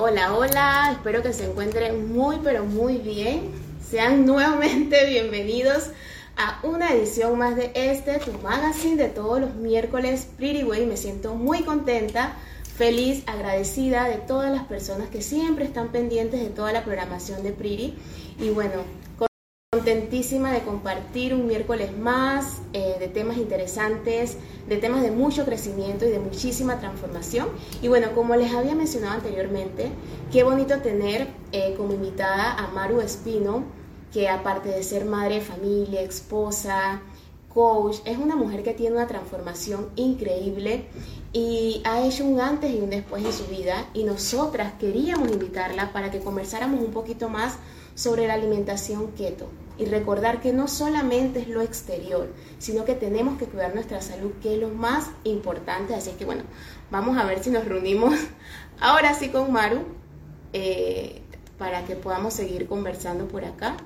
Hola, hola, espero que se encuentren muy pero muy bien. Sean nuevamente bienvenidos a una edición más de este, tu magazine de todos los miércoles, Pretty. Me siento muy contenta, feliz, agradecida de todas las personas que siempre están pendientes de toda la programación de Pretty. Y bueno, contentísima de compartir un miércoles más eh, de temas interesantes, de temas de mucho crecimiento y de muchísima transformación. Y bueno, como les había mencionado anteriormente, qué bonito tener eh, como invitada a Maru Espino, que aparte de ser madre de familia, esposa, coach, es una mujer que tiene una transformación increíble y ha hecho un antes y un después en su vida y nosotras queríamos invitarla para que conversáramos un poquito más sobre la alimentación keto y recordar que no solamente es lo exterior, sino que tenemos que cuidar nuestra salud, que es lo más importante. Así que bueno, vamos a ver si nos reunimos ahora sí con Maru eh, para que podamos seguir conversando por acá.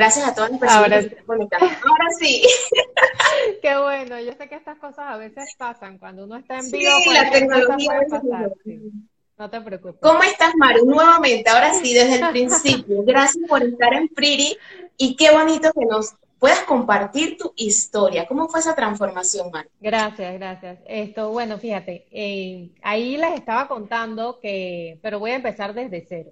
Gracias a todas las personas Ahora, que conectando. Ahora sí. qué bueno, yo sé que estas cosas a veces pasan, cuando uno está en Sí, vivo, la cualquier cosa tecnología puede pasar, sí. No te preocupes. ¿Cómo estás, Maru? Nuevamente, ahora sí, desde el principio. Gracias por estar en Pretty y qué bonito que nos puedas compartir tu historia. ¿Cómo fue esa transformación, Maru? Gracias, gracias. Esto, bueno, fíjate, eh, ahí les estaba contando que, pero voy a empezar desde cero.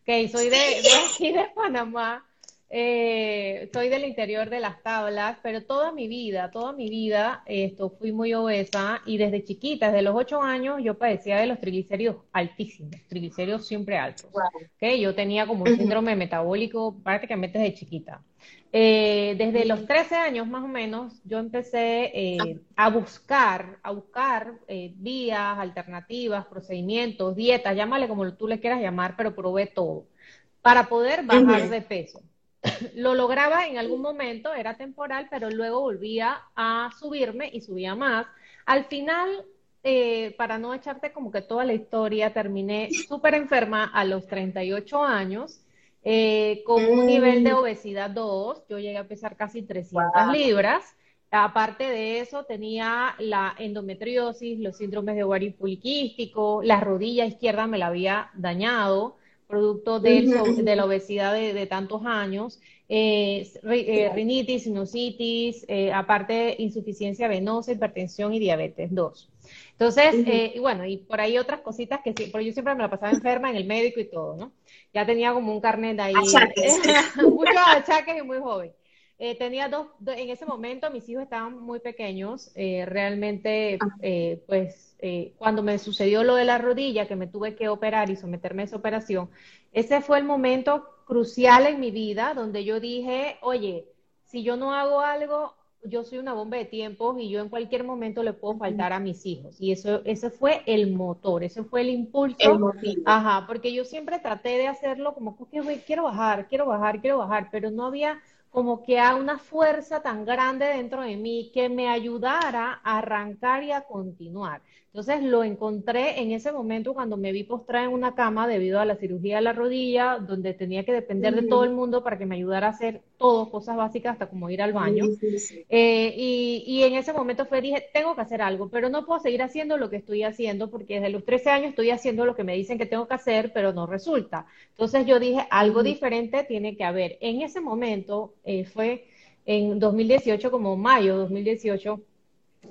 Ok, soy de, de aquí de Panamá, eh, soy del interior de las tablas, pero toda mi vida, toda mi vida, esto, fui muy obesa y desde chiquita, desde los ocho años, yo padecía de los triglicéridos altísimos, triglicéridos siempre altos. Wow. Yo tenía como un síndrome metabólico prácticamente desde chiquita. Eh, desde los 13 años más o menos, yo empecé eh, a buscar, a buscar eh, vías, alternativas, procedimientos, dietas, llámale como tú le quieras llamar, pero probé todo, para poder bajar de peso. Lo lograba en algún momento, era temporal, pero luego volvía a subirme y subía más. Al final, eh, para no echarte como que toda la historia, terminé súper enferma a los 38 años, eh, con un nivel de Mm. obesidad 2. Yo llegué a pesar casi 300 Wow. libras. Aparte de eso, tenía la endometriosis, los síndromes de ovario poliquístico, la rodilla izquierda me la había dañado, producto de la obesidad de, de tantos años, eh, eh, rinitis, sinusitis, eh, aparte insuficiencia venosa, hipertensión y diabetes 2. Entonces, eh, y bueno, y por ahí otras cositas que sí, pero yo siempre me la pasaba enferma en el médico y todo, ¿no? Ya tenía como un carnet ahí, Achaques. muchos achaques y muy joven. Eh, tenía dos, do- en ese momento mis hijos estaban muy pequeños, eh, realmente, Ah. eh, pues, eh, cuando me sucedió lo de la rodilla, que me tuve que operar y someterme a esa operación, ese fue el momento crucial en mi vida donde yo dije, oye, si yo no hago algo, yo soy una bomba de tiempos y yo en cualquier momento le puedo faltar a mis hijos. Y eso, ese fue el motor, ese fue el El impulso motivo. Ajá, porque yo siempre traté de hacerlo como güey, quiero bajar, quiero bajar, quiero bajar, pero no había como que a una fuerza tan grande dentro de mí que me ayudara a arrancar y a continuar. Entonces lo encontré en ese momento cuando me vi postrada en una cama debido a la cirugía de la rodilla, donde tenía que depender de todo el mundo para que me ayudara a hacer todo, cosas básicas, hasta como ir al baño. Eh, y, y en ese momento fue, dije, tengo que hacer algo, pero no puedo seguir haciendo lo que estoy haciendo porque desde los 13 años estoy haciendo lo que me dicen que tengo que hacer, pero no resulta. Entonces yo dije, algo diferente tiene que haber. En ese momento, eh, fue en 2018, como mayo de 2018,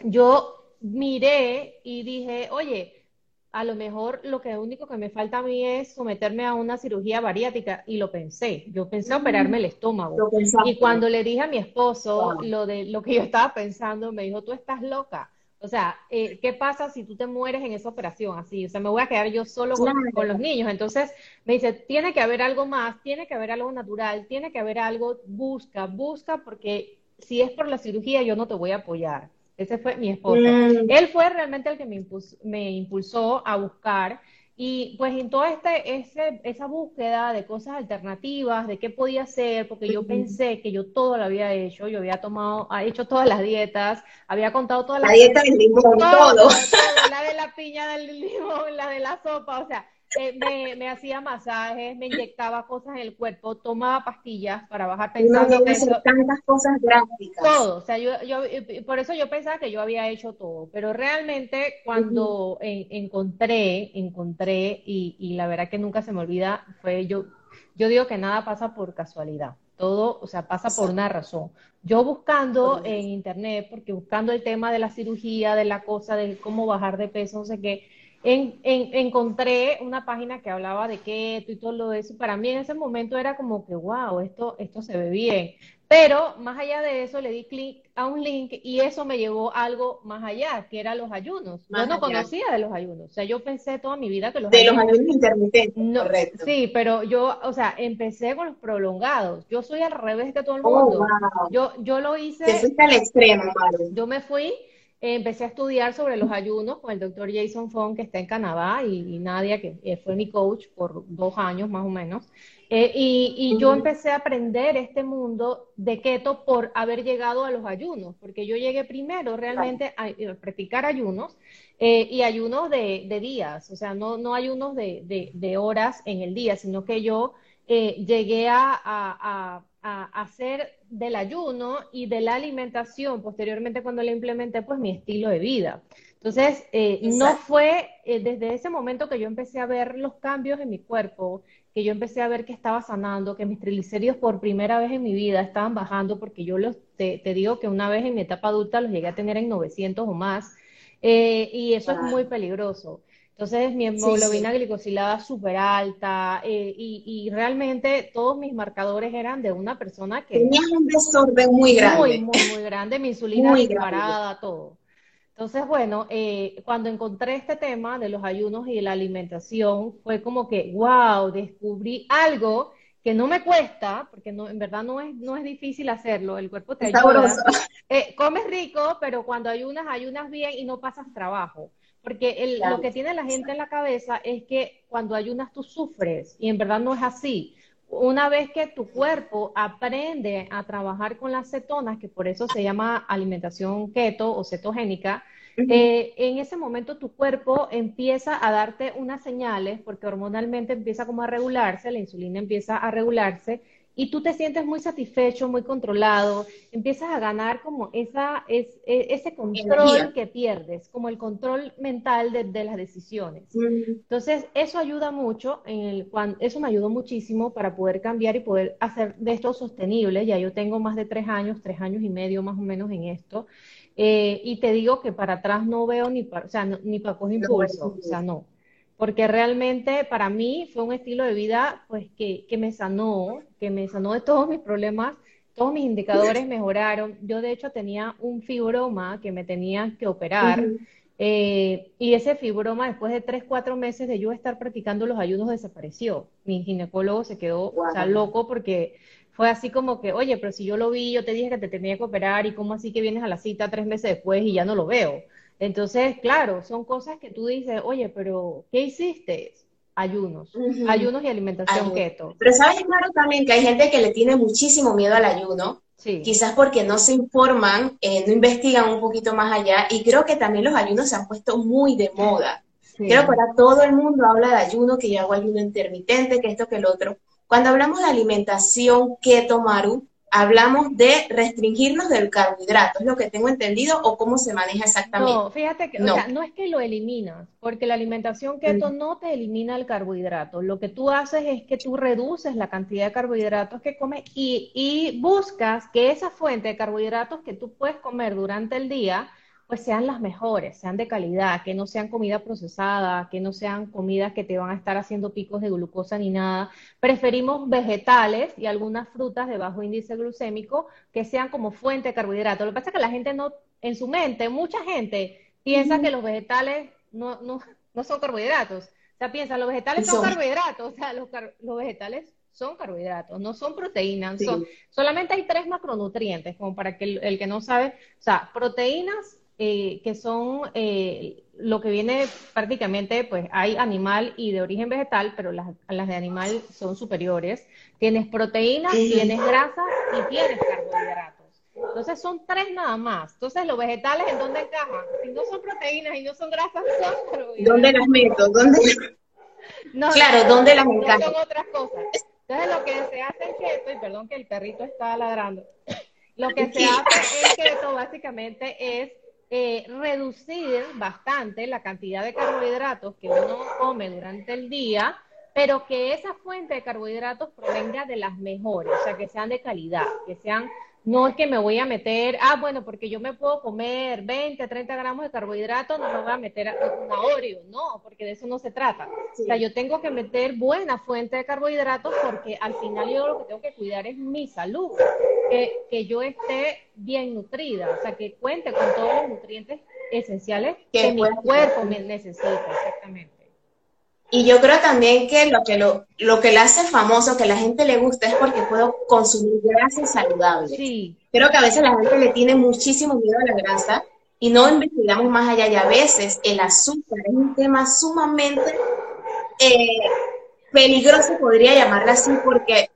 yo miré y dije, oye, a lo mejor lo que único que me falta a mí es someterme a una cirugía bariátrica y lo pensé. Yo pensé operarme el estómago. Y cuando le dije a mi esposo Wow. lo de lo que yo estaba pensando, me dijo, tú estás loca. O sea, eh, ¿qué pasa si tú te mueres en esa operación? Así, o sea, me voy a quedar yo solo con, Claro. con los niños. Entonces me dice, tiene que haber algo más, tiene que haber algo natural, tiene que haber algo, busca, busca, porque si es por la cirugía, yo no te voy a apoyar. Ese fue mi esposo. Mm. Él fue realmente el que me impus- me impulsó a buscar y pues en toda este, ese, esa búsqueda de cosas alternativas, de qué podía hacer, porque yo pensé que yo todo lo había hecho, yo había tomado, ha hecho todas las dietas, había contado todas La las dieta del limón, todo, todo. todo, la de la piña del limón, la de la sopa, o sea, eh, me, hacía masajes, me inyectaba cosas en el cuerpo, tomaba pastillas para bajar pensando no, tantas cosas drásticas. Todo, o sea, yo, yo, por eso yo pensaba que yo había hecho todo, pero realmente cuando encontré, encontré, y, y la verdad que nunca se me olvida, fue yo, yo digo que nada pasa por casualidad todo, o sea, pasa por una razón. Yo buscando en internet, porque buscando el tema de la cirugía, de la cosa, de cómo bajar de peso, no sé qué, en, encontré una página que hablaba de keto y todo lo de eso. Para mí en ese momento era como que, wow, esto, esto se ve bien. Pero más allá de eso, le di clic a un link y eso me llevó a algo más allá, que era los ayunos. yo no conocía de los ayunos. O sea, yo pensé toda mi vida que los de los ayunos intermitentes. correcto. Sí, pero yo, o sea, empecé con los prolongados. Yo soy al revés que todo el oh, mundo. yo, yo lo hice. Te fuiste al extremo, madre. Yo me fui empecé a estudiar sobre los ayunos con el doctor Jason Fong, que está en Canadá, y, Nadia, que eh, fue mi coach por dos años más o menos. Eh, y, yo empecé a aprender este mundo de keto por haber llegado a los ayunos, porque yo llegué primero realmente a, practicar ayunos eh, y ayunos de, días, o sea, no, no ayunos de, horas en el día, sino que yo llegué a hacer del ayuno y de la alimentación, posteriormente cuando la implementé, pues mi estilo de vida. Entonces, eh, no fue eh, desde ese momento que yo empecé a ver los cambios en mi cuerpo, que yo empecé a ver que estaba sanando, que mis triglicéridos por primera vez en mi vida estaban bajando, porque yo los, te, digo que una vez en mi etapa adulta los llegué a tener en 900 o más, eh, y eso es muy peligroso. Entonces mi hemoglobina glicosilada súper alta eh, y, realmente todos mis marcadores eran de una persona que... Tenía un desorden muy grande. Muy, muy, muy grande, mi insulina disparada, todo. Entonces, bueno, eh, cuando encontré este tema de los ayunos y de la alimentación, fue como que, wow, descubrí algo que no me cuesta, porque no, en verdad no es, no es difícil hacerlo, el cuerpo te ayuda. Eh, comes rico, pero cuando ayunas, ayunas bien y no pasas trabajo. Porque lo que tiene la gente en la cabeza es que cuando ayunas tú sufres y en verdad no es así. Una vez que tu cuerpo aprende a trabajar con las cetonas, que por eso se llama alimentación keto o cetogénica, eh, en ese momento tu cuerpo empieza a darte unas señales, porque hormonalmente empieza como a regularse, la insulina empieza a regularse y tú te sientes muy satisfecho, muy controlado, empiezas a ganar como esa, es, e, ese control que pierdes, como el control mental de, las decisiones. Entonces, eso ayuda mucho, en el, eso me ayudó muchísimo para poder cambiar y poder hacer de esto sostenible. Ya yo tengo más de tres años, tres años y medio más o menos en esto. Eh, y te digo que para atrás no veo ni para, o sea, ni para coger impulso, o sea, no porque realmente para mí fue un estilo de vida pues que, que, me sanó, que me sanó de todos mis problemas, todos mis indicadores mejoraron. Yo de hecho tenía un fibroma que me tenía que operar eh, y ese fibroma después de tres, cuatro meses de yo estar practicando los ayunos desapareció. Mi ginecólogo se quedó loco porque fue así como que, oye, pero si yo lo vi, yo te dije que te tenía que operar y cómo así que vienes a la cita tres meses después y ya no lo veo. Entonces, claro, son cosas que tú dices, oye, pero ¿qué hiciste? Ayunos, ayunos y alimentación keto. Pero sabes, claro, también que hay gente que le tiene muchísimo miedo al ayuno, sí. quizás porque no se informan, eh, no investigan un poquito más allá, y creo que también los ayunos se han puesto muy de moda. Creo que ahora todo el mundo habla de ayuno, que yo hago ayuno intermitente, que esto, que el otro. Cuando hablamos de alimentación keto, Maru, hablamos de restringirnos del carbohidrato, es lo que tengo entendido, o cómo se maneja exactamente. No, fíjate que no, no es que lo eliminas, porque la alimentación keto no te elimina el carbohidrato. Lo que tú haces es que tú reduces la cantidad de carbohidratos que comes y, y buscas que esa fuente de carbohidratos que tú puedes comer durante el día pues sean las mejores, sean de calidad, que no sean comida procesada, que no sean comidas que te van a estar haciendo picos de glucosa ni nada. Preferimos vegetales y algunas frutas de bajo índice glucémico que sean como fuente de carbohidratos. Lo que pasa es que la gente no, en su mente, mucha gente piensa que los vegetales no, no, no son carbohidratos. O sea, piensa, los vegetales son, carbohidratos, o sea, los, los vegetales son carbohidratos, no son proteínas, son, solamente hay tres macronutrientes, como para que el, que no sabe, o sea, proteínas, eh, que son eh, lo que viene prácticamente, pues hay animal y de origen vegetal, pero las, las de animal son superiores. Tienes proteínas, tienes grasas y tienes carbohidratos. Entonces son tres nada más. Entonces los vegetales, ¿en dónde encajan? Si no son proteínas y no son grasas, son carbohidratos. ¿Dónde las meto? ¿Dónde? claro, ¿dónde las no son otras cosas. Entonces lo que se hace en keto, y perdón que el perrito está ladrando, lo que se hace en keto básicamente es eh, reducir bastante la cantidad de carbohidratos que uno come durante el día, pero que esa fuente de carbohidratos provenga de las mejores, o sea, que sean de calidad, que sean no es que me voy a meter, ah, bueno, porque yo me puedo comer 20, 30 gramos de carbohidratos, no me voy a meter una Oreo, no, porque de eso no se trata. O sea, yo tengo que meter buena fuente de carbohidratos porque al final yo lo que tengo que cuidar es mi salud, que, que yo esté bien nutrida, o sea, que cuente con todos los nutrientes esenciales que mi cuerpo me necesita, exactamente. Y yo creo también que lo que lo, lo que le hace famoso, que a la gente le gusta, es porque puedo consumir grasa saludable. Sí. Creo que a veces la gente le tiene muchísimo miedo a la grasa y no investigamos más allá. Y a veces el azúcar es un tema sumamente eh, peligroso, podría llamarla así, porque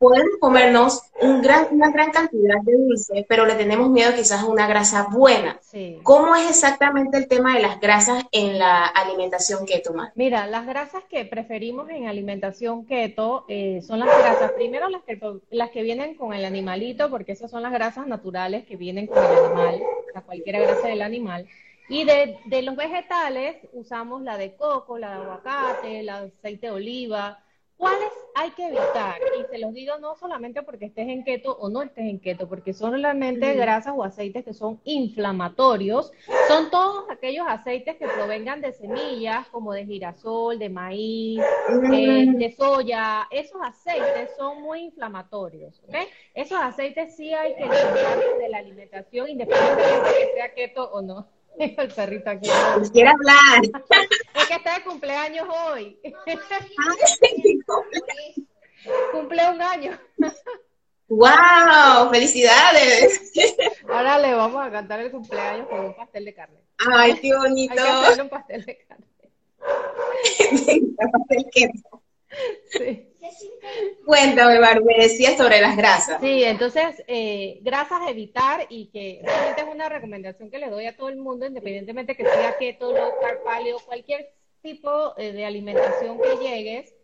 podemos comernos un gran, una gran cantidad de dulce, pero le tenemos miedo quizás a una grasa buena. ¿Cómo es exactamente el tema de las grasas en la alimentación keto, Mira, las grasas que preferimos en alimentación keto eh, son las grasas, primero las que, las que vienen con el animalito, porque esas son las grasas naturales que vienen con el animal, o sea, cualquier grasa del animal. Y de, de los vegetales usamos la de coco, la de aguacate, la de aceite de oliva, ¿Cuáles hay que evitar? Y se los digo no solamente porque estés en keto o no estés en keto, porque son realmente grasas o aceites que son inflamatorios. Son todos aquellos aceites que provengan de semillas, como de girasol, de maíz, eh, de soya. Esos aceites son muy inflamatorios. ¿okay? Esos aceites sí hay que eliminarlos de la alimentación, independientemente de que sea keto o no. El perrito aquí. Quiere hablar. Es que está de cumpleaños hoy. Cumple un año. ¡Wow! ¡Felicidades! Ahora le vamos a cantar el cumpleaños con un pastel de carne. ¡Ay, qué bonito! Hay que hacerle un pastel de carne. pastel Sí. Cuéntame, Bar, me decías sobre las grasas. Sí, entonces, eh, grasas evitar y que realmente es una recomendación que le doy a todo el mundo, independientemente que sea keto, low carb, paleo, cualquier tipo eh, de alimentación que llegues,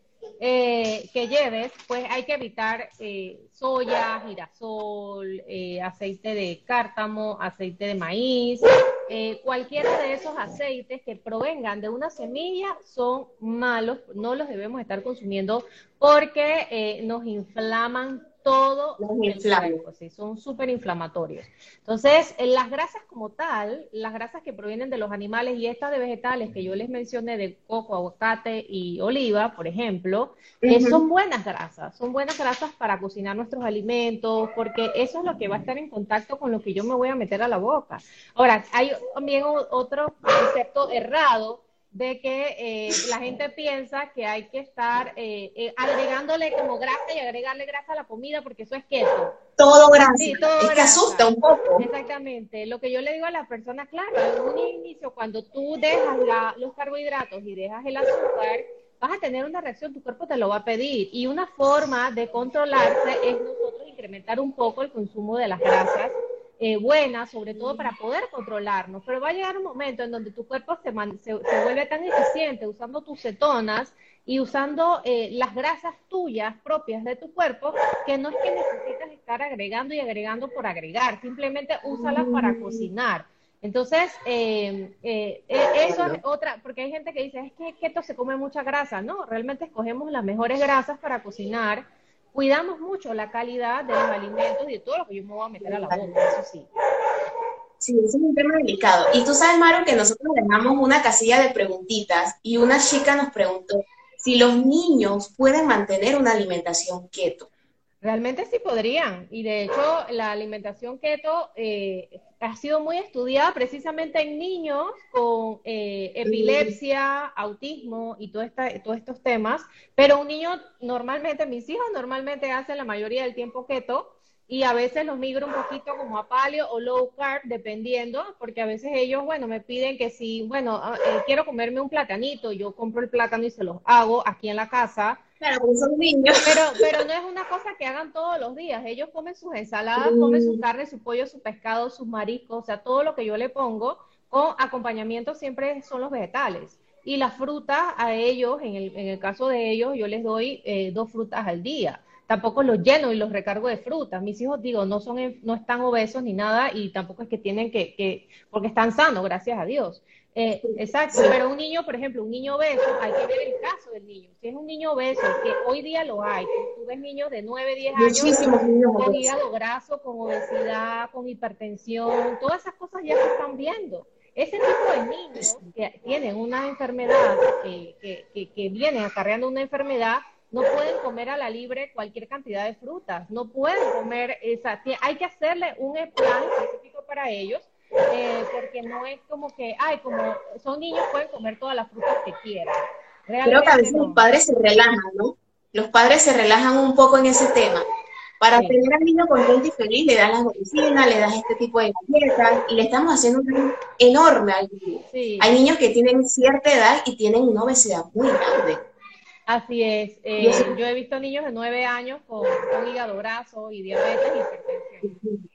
eh, que lleves, pues hay que evitar eh, soya, girasol, eh, aceite de cártamo, aceite de maíz, cualquiera de esos aceites que provengan de una semilla son malos, no los debemos estar consumiendo porque nos inflaman todo el son súper inflamatorios. Entonces, las grasas como tal, las grasas que provienen de los animales y estas de vegetales que yo les mencioné de coco, aguacate y oliva, por ejemplo, eh, son buenas grasas, son buenas grasas para cocinar nuestros alimentos, porque eso es lo que va a estar en contacto con lo que yo me voy a meter a la boca. Ahora, hay también otro concepto errado de que eh, la gente piensa que hay que estar eh, eh, agregándole como grasa y agregarle grasa a la comida porque eso es queso. Todo grasa. Sí, todo es que asusta un poco. Exactamente. Lo que yo le digo a las personas, claro, en un inicio, cuando tú dejas los carbohidratos y dejas el azúcar, vas a tener una reacción, tu cuerpo te lo va a pedir. Y una forma de controlarse es nosotros incrementar un poco el consumo de las grasas eh, buena, sobre todo para poder controlarnos. Pero va a llegar un momento en donde tu cuerpo se, se, vuelve tan eficiente usando tus cetonas y usando eh, las grasas tuyas propias de tu cuerpo, que no es que necesites estar agregando y agregando por agregar, simplemente úsalas para cocinar. Entonces, eh, eh, eso es otra, porque hay gente que dice, es que esto se come mucha grasa. No, realmente escogemos las mejores grasas para cocinar cuidamos mucho la calidad de los alimentos y de todo lo que yo me voy a meter a la boca, eso sí. Sí, ese es un tema delicado. Y tú sabes, Maru, que nosotros dejamos una casilla de preguntitas y una chica nos preguntó si los niños pueden mantener una alimentación keto. Realmente sí podrían. Y de hecho, la alimentación keto eh, ha sido muy estudiada precisamente en niños con eh, epilepsia, autismo y esta, todos estos temas. Pero un niño, normalmente, mis hijos normalmente hacen la mayoría del tiempo keto y a veces los migro un poquito como a paleo o low carb, dependiendo, porque a veces ellos, bueno, me piden que si, bueno, ah, eh, quiero comerme un platanito, yo compro el plátano y se los hago aquí en la casa Claro, porque son niños. Pero, pero no es una cosa que hagan todos los días. Ellos comen sus ensaladas, comen su carne, su pollo, su pescado, sus mariscos, o sea, todo lo que yo le pongo con acompañamiento siempre son los vegetales. y las frutas a ellos, en el, en el caso de ellos, yo les doy eh, dos frutas al día. Tampoco los lleno y los recargo de frutas. Mis hijos, digo, no son, no están obesos ni nada y tampoco es que tienen que, que porque están sanos, gracias a Dios. Eh, exacto, pero un niño, por ejemplo, un niño obeso, hay que ver el caso del niño. Si es un niño obeso, que hoy día lo hay, tú ves niños de 9, 10 años con hígado graso, con obesidad, con hipertensión, todas esas cosas ya se están viendo. Ese tipo de niños que tienen una enfermedad, que, que, que, vienen acarreando una enfermedad, no pueden comer a la libre cualquier cantidad de frutas, no pueden comer esa, hay que hacerle un plan específico para ellos eh, porque no es como que, ay, como son niños, pueden comer todas las frutas que quieran. Creo que a veces los padres se relajan, ¿no? Los padres se relajan un poco en ese tema. Para tener al niño contento y feliz, le das las medicinas, le das este tipo de galletas y le estamos haciendo un enorme al niño. Hay niños que tienen cierta edad y tienen una obesidad muy grande. Así es. Eh, yo he visto niños de 9 años con, con hígado graso y diabetes y hipertensión.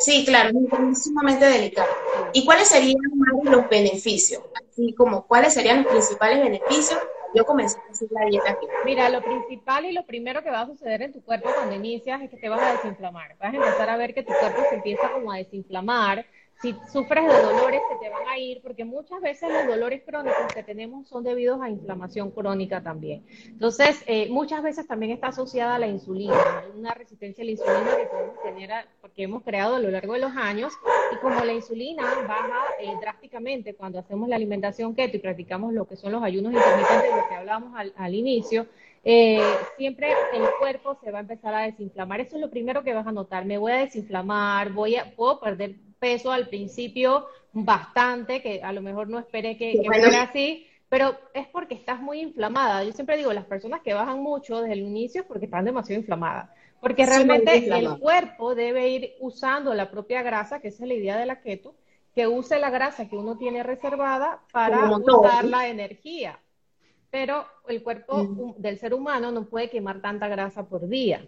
Sí, claro, es sumamente delicado. ¿Y cuáles serían los beneficios? Así como, ¿cuáles serían los principales beneficios? Yo comencé a hacer la dieta aquí. Mira, lo principal y lo primero que va a suceder en tu cuerpo cuando inicias es que te vas a desinflamar. Vas a empezar a ver que tu cuerpo se empieza como a desinflamar, si sufres de dolores se te van a ir, porque muchas veces los dolores crónicos que tenemos son debidos a inflamación crónica también. Entonces, eh, muchas veces también está asociada a la insulina, una resistencia a la insulina que podemos tener, porque hemos creado a lo largo de los años, y como la insulina baja eh, drásticamente cuando hacemos la alimentación keto y practicamos lo que son los ayunos intermitentes, de lo que hablábamos al, al inicio, eh, siempre el cuerpo se va a empezar a desinflamar. Eso es lo primero que vas a notar. Me voy a desinflamar, voy a, puedo perder peso al principio bastante, que a lo mejor no esperé que, fuera así, pero es porque estás muy inflamada. Yo siempre digo, las personas que bajan mucho desde el inicio es porque están demasiado inflamadas. Porque realmente el cuerpo debe ir usando la propia grasa, que esa es la idea de la keto, que use la grasa que uno tiene reservada para usar la energía. Pero el cuerpo del ser humano no puede quemar tanta grasa por día.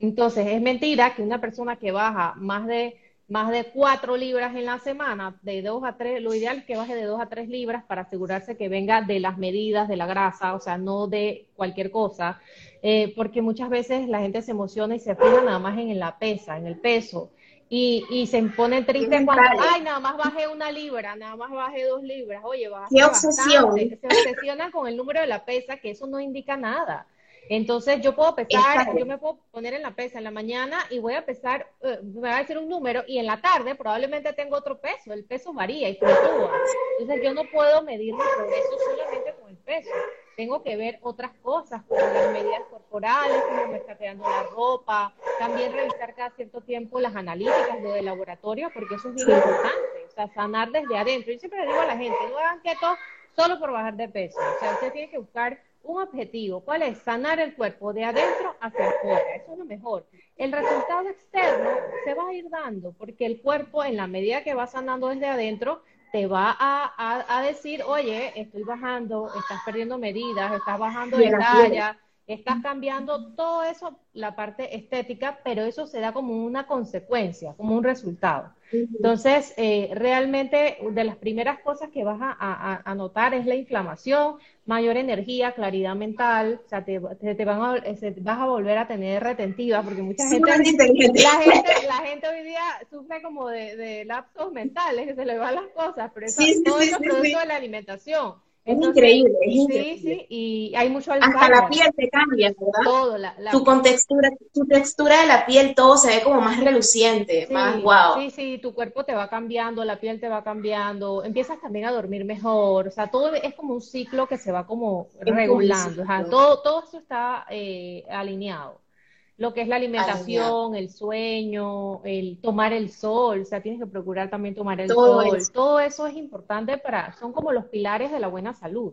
Entonces, es mentira que una persona que baja más de más de cuatro libras en la semana, de dos a tres, lo ideal es que baje de dos a tres libras para asegurarse que venga de las medidas de la grasa, o sea, no de cualquier cosa, eh, porque muchas veces la gente se emociona y se fija nada más en la pesa, en el peso, y, y se pone triste cuando, ay, nada más bajé una libra, nada más bajé dos libras, oye, bajaste Qué obsesión. Se obsesionan con el número de la pesa, que eso no indica nada. Entonces yo puedo pesar, yo me puedo poner en la pesa en la mañana y voy a pesar, eh, me va a decir un número y en la tarde probablemente tengo otro peso, el peso varía y fluctúa. Entonces yo no puedo medir mi progreso solamente con el peso. Tengo que ver otras cosas como las medidas corporales, cómo me está quedando la ropa, también revisar cada cierto tiempo las analíticas, lo de laboratorio, porque eso es muy importante, o sea, sanar desde adentro. Yo siempre le digo a la gente, no hagan keto solo por bajar de peso, o sea, usted tiene que buscar un objetivo. ¿Cuál es? Sanar el cuerpo de adentro hacia afuera. Eso es lo mejor. El resultado externo se va a ir dando porque el cuerpo, en la medida que va sanando desde adentro, te va a, decir, oye, estoy bajando, estás perdiendo medidas, estás bajando de talla, estás cambiando todo eso, la parte estética, pero eso se da como una consecuencia, como un resultado. Entonces, eh, realmente de las primeras cosas que vas a, notar es la inflamación, mayor energía, claridad mental, o sea, te, te, van a, vas a volver a tener retentiva, porque mucha gente, la gente, la gente hoy día sufre como de, lapsos mentales, que se le van las cosas, pero eso, todo eso es producto de la alimentación. Es increíble, es increíble. Sí, sí, y hay mucho Hasta la piel te cambia, ¿verdad? Todo, la, tu contextura, tu textura de la piel, todo se ve como más reluciente, más wow. Sí, sí, tu cuerpo te va cambiando, la piel te va cambiando, empiezas también a dormir mejor, o sea, todo es como un ciclo que se va como regulando, o sea, todo, todo eso está eh, alineado lo que es la alimentación, el sueño, el tomar el sol, o sea, tienes que procurar también tomar el sol. Todo eso es importante para, son como los pilares de la buena salud.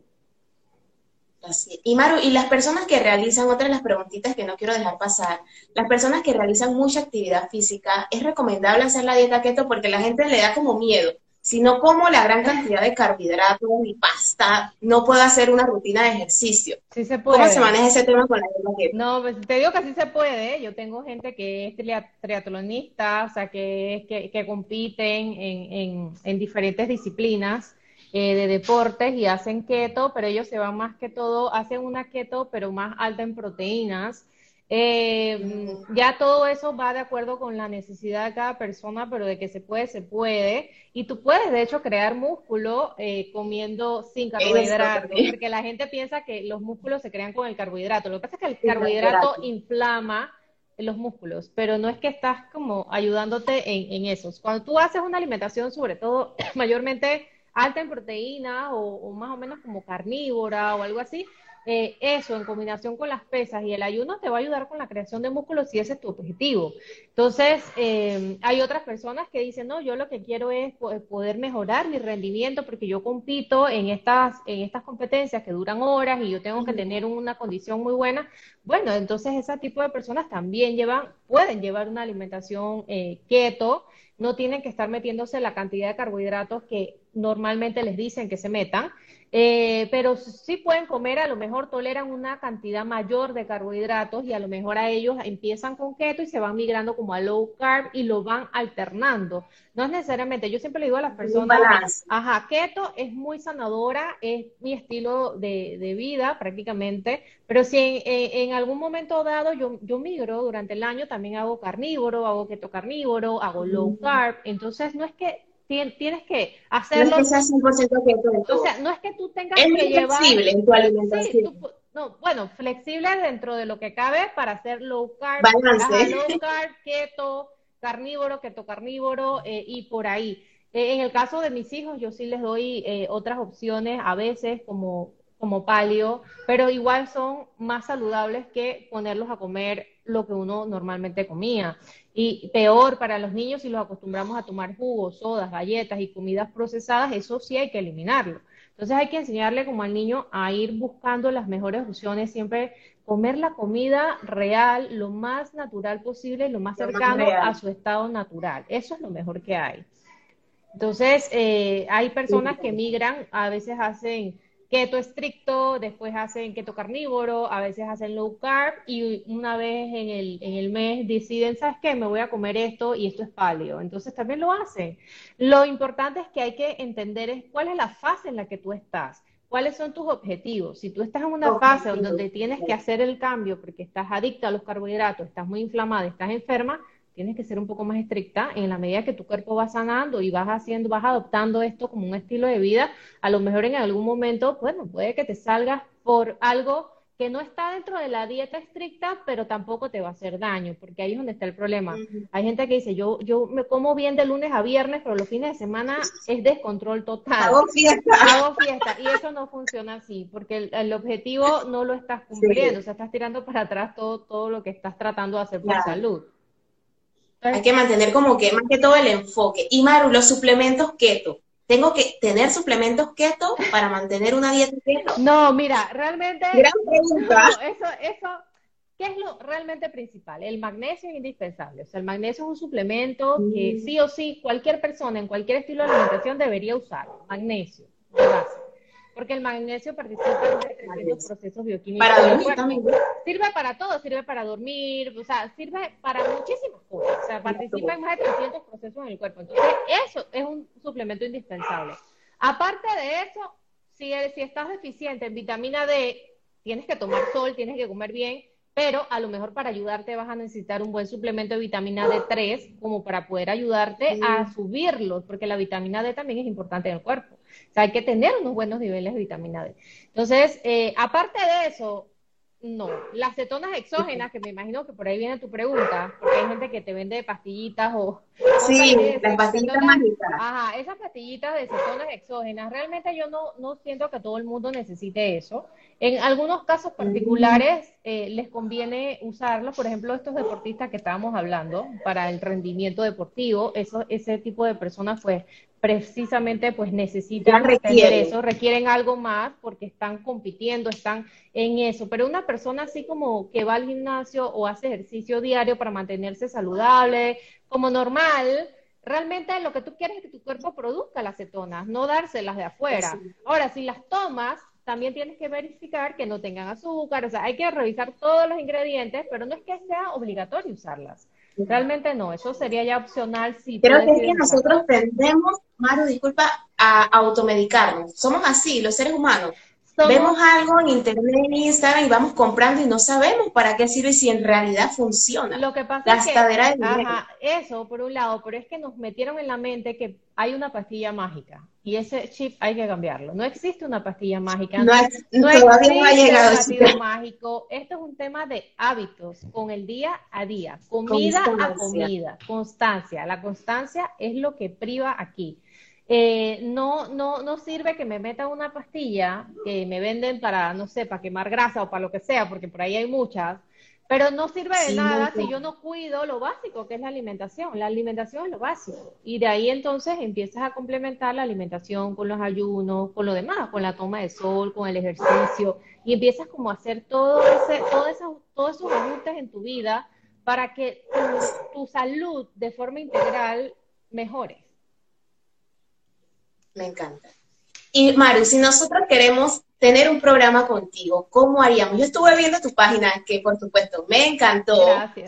Así. Y Maru, y las personas que realizan, otra de las preguntitas que no quiero dejar pasar, las personas que realizan mucha actividad física, ¿es recomendable hacer la dieta keto? Porque la gente le da como miedo si no como la gran cantidad de carbohidratos y pasta, no puedo hacer una rutina de ejercicio. Sí se puede. ¿Cómo se maneja ese tema con la dieta No, pues te digo que sí se puede. Yo tengo gente que es triatlonista, o sea, que, que, que compiten en, en, en diferentes disciplinas eh, de deportes y hacen keto, pero ellos se van más que todo, hacen una keto, pero más alta en proteínas. Eh, ya todo eso va de acuerdo con la necesidad de cada persona, pero de que se puede, se puede. Y tú puedes, de hecho, crear músculo eh, comiendo sin carbohidratos, porque la gente piensa que los músculos se crean con el carbohidrato. Lo que pasa es que el carbohidrato inflama los músculos, pero no es que estás como ayudándote en, en eso. Cuando tú haces una alimentación, sobre todo mayormente alta en proteína o, más o menos como carnívora o algo así, eh, eso en combinación con las pesas y el ayuno te va a ayudar con la creación de músculos si ese es tu objetivo. Entonces, eh, hay otras personas que dicen, no, yo lo que quiero es poder mejorar mi rendimiento porque yo compito en estas, en estas competencias que duran horas y yo tengo que tener una condición muy buena. Bueno, entonces ese tipo de personas también llevan, pueden llevar una alimentación eh, keto, no tienen que estar metiéndose la cantidad de carbohidratos que normalmente les dicen que se metan, eh, pero sí pueden comer, a lo mejor toleran una cantidad mayor de carbohidratos y a lo mejor a ellos empiezan con keto y se van migrando como a low carb y lo van alternando. No es necesariamente, yo siempre le digo a las personas, ajá, keto es muy sanadora, es mi estilo de, vida prácticamente, pero si en, algún momento dado yo, yo migro durante el año, también hago carnívoro, hago keto carnívoro, hago low carb, entonces no es que tienes que hacerlo. No es que sea 100% keto O sea, no es que tú tengas que llevar. flexible en tu alimentación. no, bueno, flexible dentro de lo que cabe para hacer low carb, low carb, keto, carnívoro, keto carnívoro eh, y por ahí. Eh, en el caso de mis hijos, yo sí les doy eh, otras opciones a veces como como palio, pero igual son más saludables que ponerlos a comer lo que uno normalmente comía. Y peor para los niños si los acostumbramos a tomar jugos, sodas, galletas y comidas procesadas, eso sí hay que eliminarlo. Entonces hay que enseñarle como al niño a ir buscando las mejores opciones, siempre comer la comida real, lo más natural posible, lo más cercano a su estado natural. Eso es lo mejor que hay. Entonces, eh, hay personas que migran, a veces hacen keto estricto, después hacen keto carnívoro, a veces hacen low carb y una vez en el, en el mes deciden, ¿sabes qué? Me voy a comer esto y esto es paleo. Entonces también lo hacen. Lo importante es que hay que entender es cuál es la fase en la que tú estás. ¿Cuáles son tus objetivos? Si tú estás en una fase donde tienes que hacer el cambio porque estás adicta a los carbohidratos, estás muy inflamada, estás enferma, tienes que ser un poco más estricta en la medida que tu cuerpo va sanando y vas haciendo, vas adoptando esto como un estilo de vida, a lo mejor en algún momento, bueno, puede que te salgas por algo que no está dentro de la dieta estricta, pero tampoco te va a hacer daño, porque ahí es donde está el problema. Hay gente que dice, yo, yo me como bien de lunes a viernes, pero los fines de semana es descontrol total. Hago fiesta. Hago fiesta. Y eso no funciona así, porque el, objetivo no lo estás cumpliendo, o sea, estás tirando para atrás todo, todo lo que estás tratando de hacer por salud. Hay que mantener como que más que todo el enfoque. Y Maru, los suplementos keto. ¿Tengo que tener suplementos keto para mantener una dieta keto? No, mira, realmente... Gran pregunta. eso, eso, ¿qué es lo realmente principal? El magnesio es indispensable. O sea, el magnesio es un suplemento que mm. sí o sí cualquier persona en cualquier estilo de alimentación debería usar. Magnesio, de base porque el magnesio participa en los procesos bioquímicos. Para dormir también. Sirve para todo, sirve para dormir, o sea, sirve para muchísimas cosas. O sea, participa en más de 300 procesos en el cuerpo. Entonces, eso es un suplemento indispensable. Aparte de eso, si, si estás deficiente en vitamina D, tienes que tomar sol, tienes que comer bien, pero a lo mejor para ayudarte vas a necesitar un buen suplemento de vitamina D3 como para poder ayudarte a subirlos, porque la vitamina D también es importante en el cuerpo. O sea, hay que tener unos buenos niveles de vitamina D. Entonces, eh, aparte de eso, no. Las cetonas exógenas, que me imagino que por ahí viene tu pregunta, porque hay gente que te vende pastillitas o... Sí, las pastillitas mágicas. Ajá, esas pastillitas de cetonas exógenas, realmente yo no, no siento que todo el mundo necesite eso. En algunos casos particulares eh, les conviene usarlo, por ejemplo, estos deportistas que estábamos hablando para el rendimiento deportivo, eso, ese tipo de personas pues precisamente pues necesitan tener eso, requieren algo más porque están compitiendo, están en eso. Pero una persona así como que va al gimnasio o hace ejercicio diario para mantenerse saludable, como normal, realmente lo que tú quieres es que tu cuerpo produzca las cetonas, no dárselas de afuera. Ahora, si las tomas, también tienes que verificar que no tengan azúcar, o sea, hay que revisar todos los ingredientes, pero no es que sea obligatorio usarlas. Realmente no, eso sería ya opcional si Creo que es que nosotros tendemos Maru, disculpa, a automedicarnos. Somos así, los seres humanos. Vemos algo en internet, en Instagram y vamos comprando y no sabemos para qué sirve si en realidad funciona. Lo que pasa es que, ajá, eso por un lado, pero es que nos metieron en la mente que hay una pastilla mágica y ese chip hay que cambiarlo. No existe una pastilla mágica. No, no existe no ha llegado un mágico. Esto es un tema de hábitos con el día a día, comida a comida, constancia. La constancia es lo que priva aquí. Eh, no, no, no sirve que me meta una pastilla que me venden para, no sé, para quemar grasa o para lo que sea, porque por ahí hay muchas, pero no sirve de nada si yo no cuido lo básico, que es la alimentación. La alimentación es lo básico. Y de ahí entonces empiezas a complementar la alimentación con los ayunos, con lo demás, con la toma de sol, con el ejercicio, y empiezas como a hacer todo ese, todo esos, todos esos ajustes en tu vida para que tu, tu salud de forma integral mejore. Me encanta. Y Maru, si nosotros queremos tener un programa contigo, ¿cómo haríamos? Yo estuve viendo tu página, que por supuesto me encantó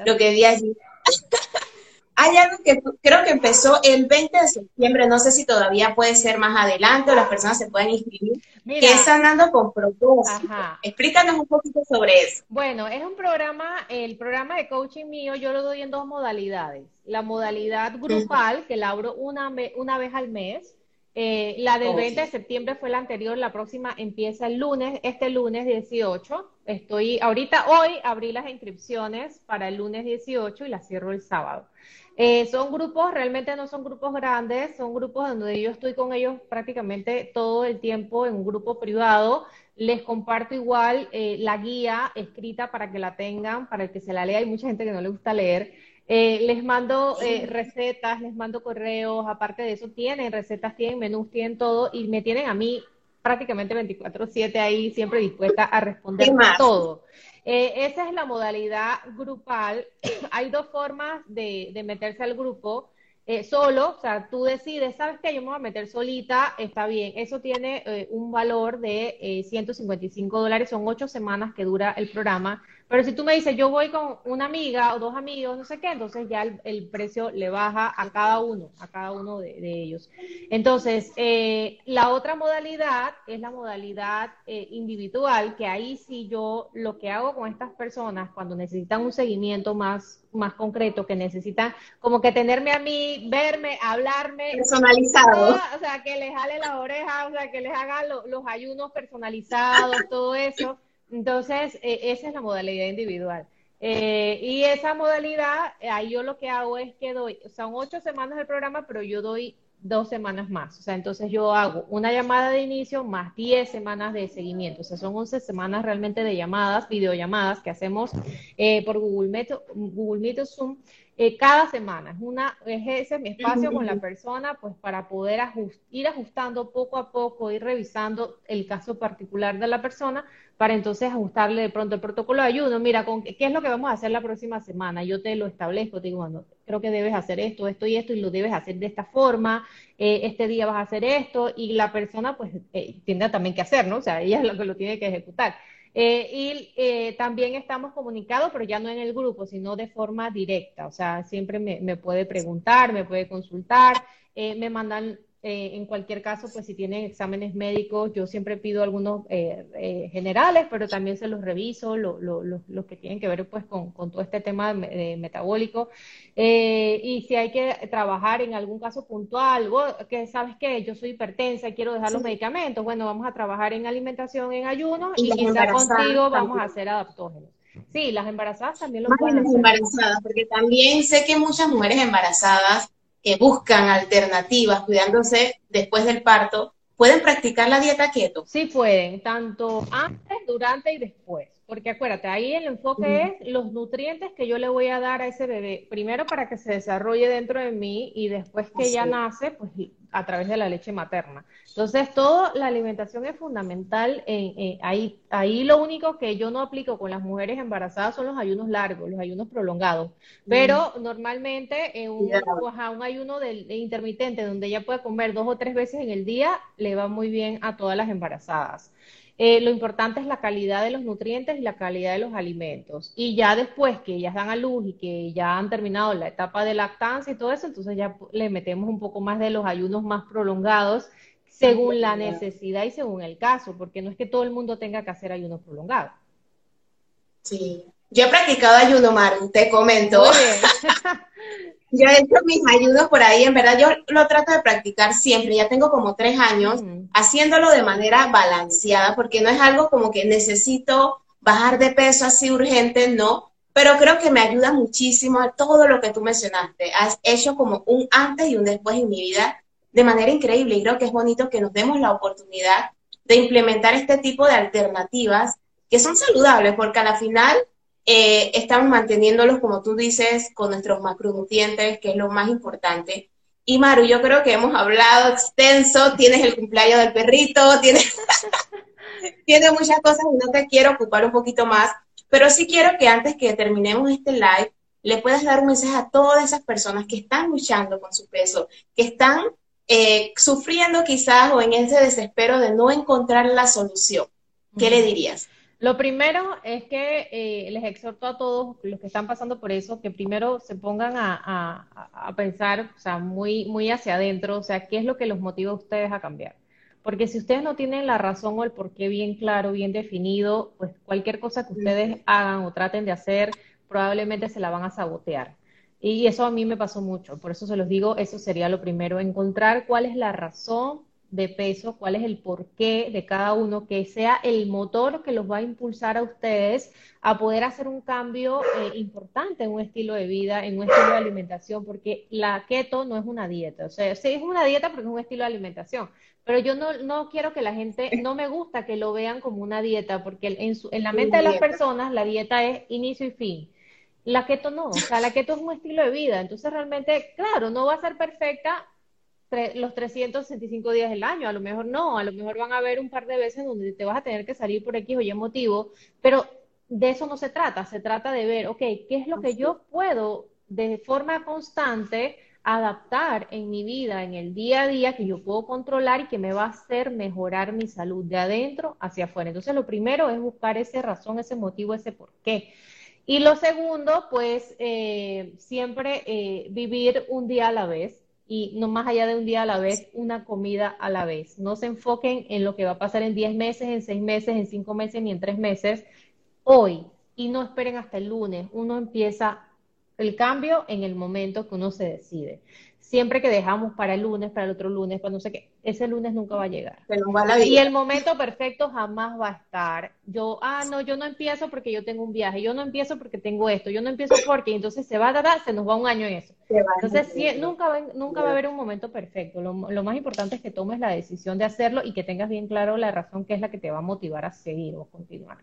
lo que vi allí. Hay algo que creo que empezó el 20 de septiembre, no sé si todavía puede ser más adelante o las personas se pueden inscribir, que es Sanando con Propósito. Explícanos un poquito sobre eso. Bueno, es un programa, el programa de coaching mío yo lo doy en dos modalidades. La modalidad grupal, que la abro una, una vez al mes, eh, la del 20 de septiembre fue la anterior, la próxima empieza el lunes, este lunes 18. Estoy, ahorita, hoy abrí las inscripciones para el lunes 18 y las cierro el sábado. Eh, son grupos, realmente no son grupos grandes, son grupos donde yo estoy con ellos prácticamente todo el tiempo en un grupo privado. Les comparto igual eh, la guía escrita para que la tengan, para que se la lea. Hay mucha gente que no le gusta leer. Eh, les mando eh, recetas, les mando correos, aparte de eso tienen recetas, tienen menús, tienen todo y me tienen a mí prácticamente 24/7 ahí siempre dispuesta a responder todo. Eh, esa es la modalidad grupal. Hay dos formas de, de meterse al grupo. Eh, solo, o sea, tú decides, ¿sabes qué? Yo me voy a meter solita, está bien. Eso tiene eh, un valor de eh, 155 dólares, son ocho semanas que dura el programa. Pero si tú me dices, yo voy con una amiga o dos amigos, no sé qué, entonces ya el, precio le baja a cada uno, a cada uno de, ellos. Entonces, eh, la otra modalidad es la modalidad eh, individual, que ahí sí yo lo que hago con estas personas cuando necesitan un seguimiento más más concreto, que necesitan como que tenerme a mí, verme, hablarme. Personalizado. o sea, que les jale las orejas, o sea, que les haga los ayunos personalizados, todo eso. Entonces, eh, esa es la modalidad individual. Eh, y esa modalidad, eh, ahí yo lo que hago es que doy, son ocho semanas del programa, pero yo doy dos semanas más. O sea, entonces yo hago una llamada de inicio más diez semanas de seguimiento. O sea, son once semanas realmente de llamadas, videollamadas que hacemos por Google Meet, Google Meet o Zoom eh, cada semana. Es, una, es ese mi espacio con la persona, pues para poder ir ajustando poco a poco, ir revisando el caso particular de la persona, para entonces ajustarle de pronto el protocolo de ayuno. Mira, con, ¿qué es lo que vamos a hacer la próxima semana? Yo te lo establezco, te digo, bueno, creo que debes hacer esto, esto y esto, y lo debes hacer de esta forma, eh, este día vas a hacer esto, y la persona pues eh, tiene también que hacer, ¿no? O sea, ella es lo que lo tiene que ejecutar. Eh, y eh, también estamos comunicados, pero ya no en el grupo, sino de forma directa. O sea, siempre me, puede preguntar, me puede consultar, eh, me mandan eh, en cualquier caso, pues si tienen exámenes médicos, yo siempre pido algunos eh, eh, generales, pero también se los reviso, los que tienen que ver pues con, todo este tema metabólico. y si hay que trabajar en algún caso puntual, que sabes que yo soy hipertensa y quiero dejar los medicamentos, bueno, vamos a trabajar en alimentación en ayuno y, quizá contigo vamos a hacer adaptógenos. Sí, las embarazadas también lo pueden hacer. embarazadas, porque también sé que muchas mujeres embarazadas que buscan alternativas cuidándose después del parto, ¿pueden practicar la dieta keto? Sí pueden, tanto antes, durante y después. Porque acuérdate, ahí el enfoque es los nutrientes que yo le voy a dar a ese bebé, primero para que se desarrolle dentro de mí y después que ya nace, pues a través de la leche materna. Entonces, toda la alimentación es fundamental. En, ahí, ahí lo único que yo no aplico con las mujeres embarazadas son los ayunos largos, los ayunos prolongados. Pero normalmente en un, un ayuno intermitente donde ella puede comer dos o tres veces en el día, le va muy bien a todas las embarazadas. Eh, lo importante es la calidad de los nutrientes y la calidad de los alimentos. Y ya después que ellas dan a luz y que ya han terminado la etapa de lactancia y todo eso, entonces ya le metemos un poco más de los ayunos más prolongados según la necesidad y según el caso, porque no es que todo el mundo tenga que hacer ayunos prolongados. Sí, yo he practicado ayuno, Maru, te comento. yo he hecho mis ayunos por ahí, en verdad yo lo trato de practicar siempre, ya tengo como tres años haciéndolo de manera balanceada, porque no es algo como que necesito bajar de peso así urgente, no, pero creo que me ayuda muchísimo a todo lo que tú mencionaste. Has hecho como un antes y un después en mi vida de manera increíble y creo que es bonito que nos demos la oportunidad de implementar este tipo de alternativas que son saludables, porque a la final eh, estamos manteniéndolos, como tú dices, con nuestros macronutrientes, que es lo más importante. Y Maru, yo creo que hemos hablado extenso, tienes el cumpleaños del perrito, tienes, tienes muchas cosas y no te quiero ocupar un poquito más, pero sí quiero que antes que terminemos este live, le puedas dar un mensaje a todas esas personas que están luchando con su peso, que están eh, sufriendo quizás o en ese desespero de no encontrar la solución. ¿Qué le dirías? Lo primero es que eh, les exhorto a todos los que están pasando por eso que primero se pongan a, pensar, o sea, muy, muy hacia adentro, o sea, qué es lo que los motiva a ustedes a cambiar. Porque si ustedes no tienen la razón o el porqué bien claro, bien definido, pues cualquier cosa que ustedes hagan o traten de hacer, probablemente se la van a sabotear. Y eso a mí me pasó mucho, por eso se los digo, eso sería lo primero, encontrar cuál es la razón de peso, cuál es el porqué de cada uno, que sea el motor que los va a impulsar a ustedes a poder hacer un cambio eh, importante en un estilo de vida, en un estilo de alimentación, porque la keto no es una dieta, o sea, sí es una dieta porque es un estilo de alimentación, pero yo no, no quiero que la gente, no me gusta que lo vean como una dieta, porque en, su, en la mente de las personas la dieta es inicio y fin. La keto no, o sea, la keto es un estilo de vida, entonces realmente, claro, no va a ser perfecta, los 365 días del año, a lo mejor no, a lo mejor van a haber un par de veces donde te vas a tener que salir por X o Y motivo, pero de eso no se trata, se trata de ver, ok, ¿qué es lo que yo puedo de forma constante adaptar en mi vida, en el día a día, que yo puedo controlar y que me va a hacer mejorar mi salud de adentro hacia afuera? Entonces, lo primero es buscar esa razón, ese motivo, ese por qué. Y lo segundo, pues, eh, siempre eh, vivir un día a la vez y no más allá de un día a la vez, una comida a la vez. No se enfoquen en lo que va a pasar en 10 meses, en 6 meses, en 5 meses ni en 3 meses. Hoy, y no esperen hasta el lunes. Uno empieza el cambio en el momento que uno se decide siempre que dejamos para el lunes, para el otro lunes, para no sé qué, ese lunes nunca va a llegar. Y el momento perfecto jamás va a estar. Yo, ah, no, yo no empiezo porque yo tengo un viaje, yo no empiezo porque tengo esto, yo no empiezo porque, entonces se va a dar, se nos va un año en eso. Entonces, nunca, va, nunca va a haber un momento perfecto. Lo, lo más importante es que tomes la decisión de hacerlo y que tengas bien claro la razón que es la que te va a motivar a seguir o continuar.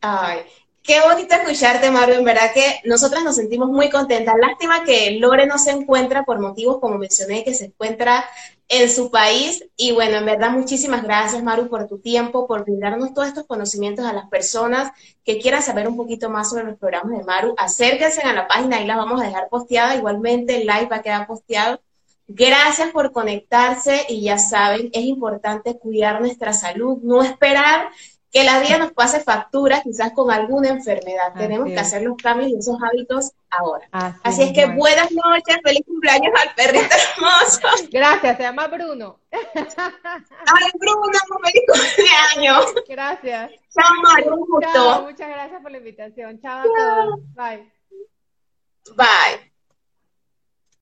Ay, Qué bonito escucharte, Mario. En verdad que nosotras nos sentimos muy contentas. Lástima que Lore no se encuentra por motivos, como mencioné, que se encuentra en su país. Y bueno, en verdad, muchísimas gracias, Maru, por tu tiempo, por brindarnos todos estos conocimientos a las personas que quieran saber un poquito más sobre los programas de Maru. Acérquense a la página, ahí las vamos a dejar posteada. Igualmente, el live va a quedar posteado. Gracias por conectarse y ya saben, es importante cuidar nuestra salud, no esperar que la vida nos pase factura quizás con alguna enfermedad. Tenemos que hacer los cambios y esos hábitos ahora. Así, es que buenas noches, feliz cumpleaños al perrito hermoso. Gracias, se llama Bruno. Ay, Bruno, feliz cumpleaños. Gracias. Chao, un gusto. muchas gracias por la invitación. Chao a todos. Bye. Bye.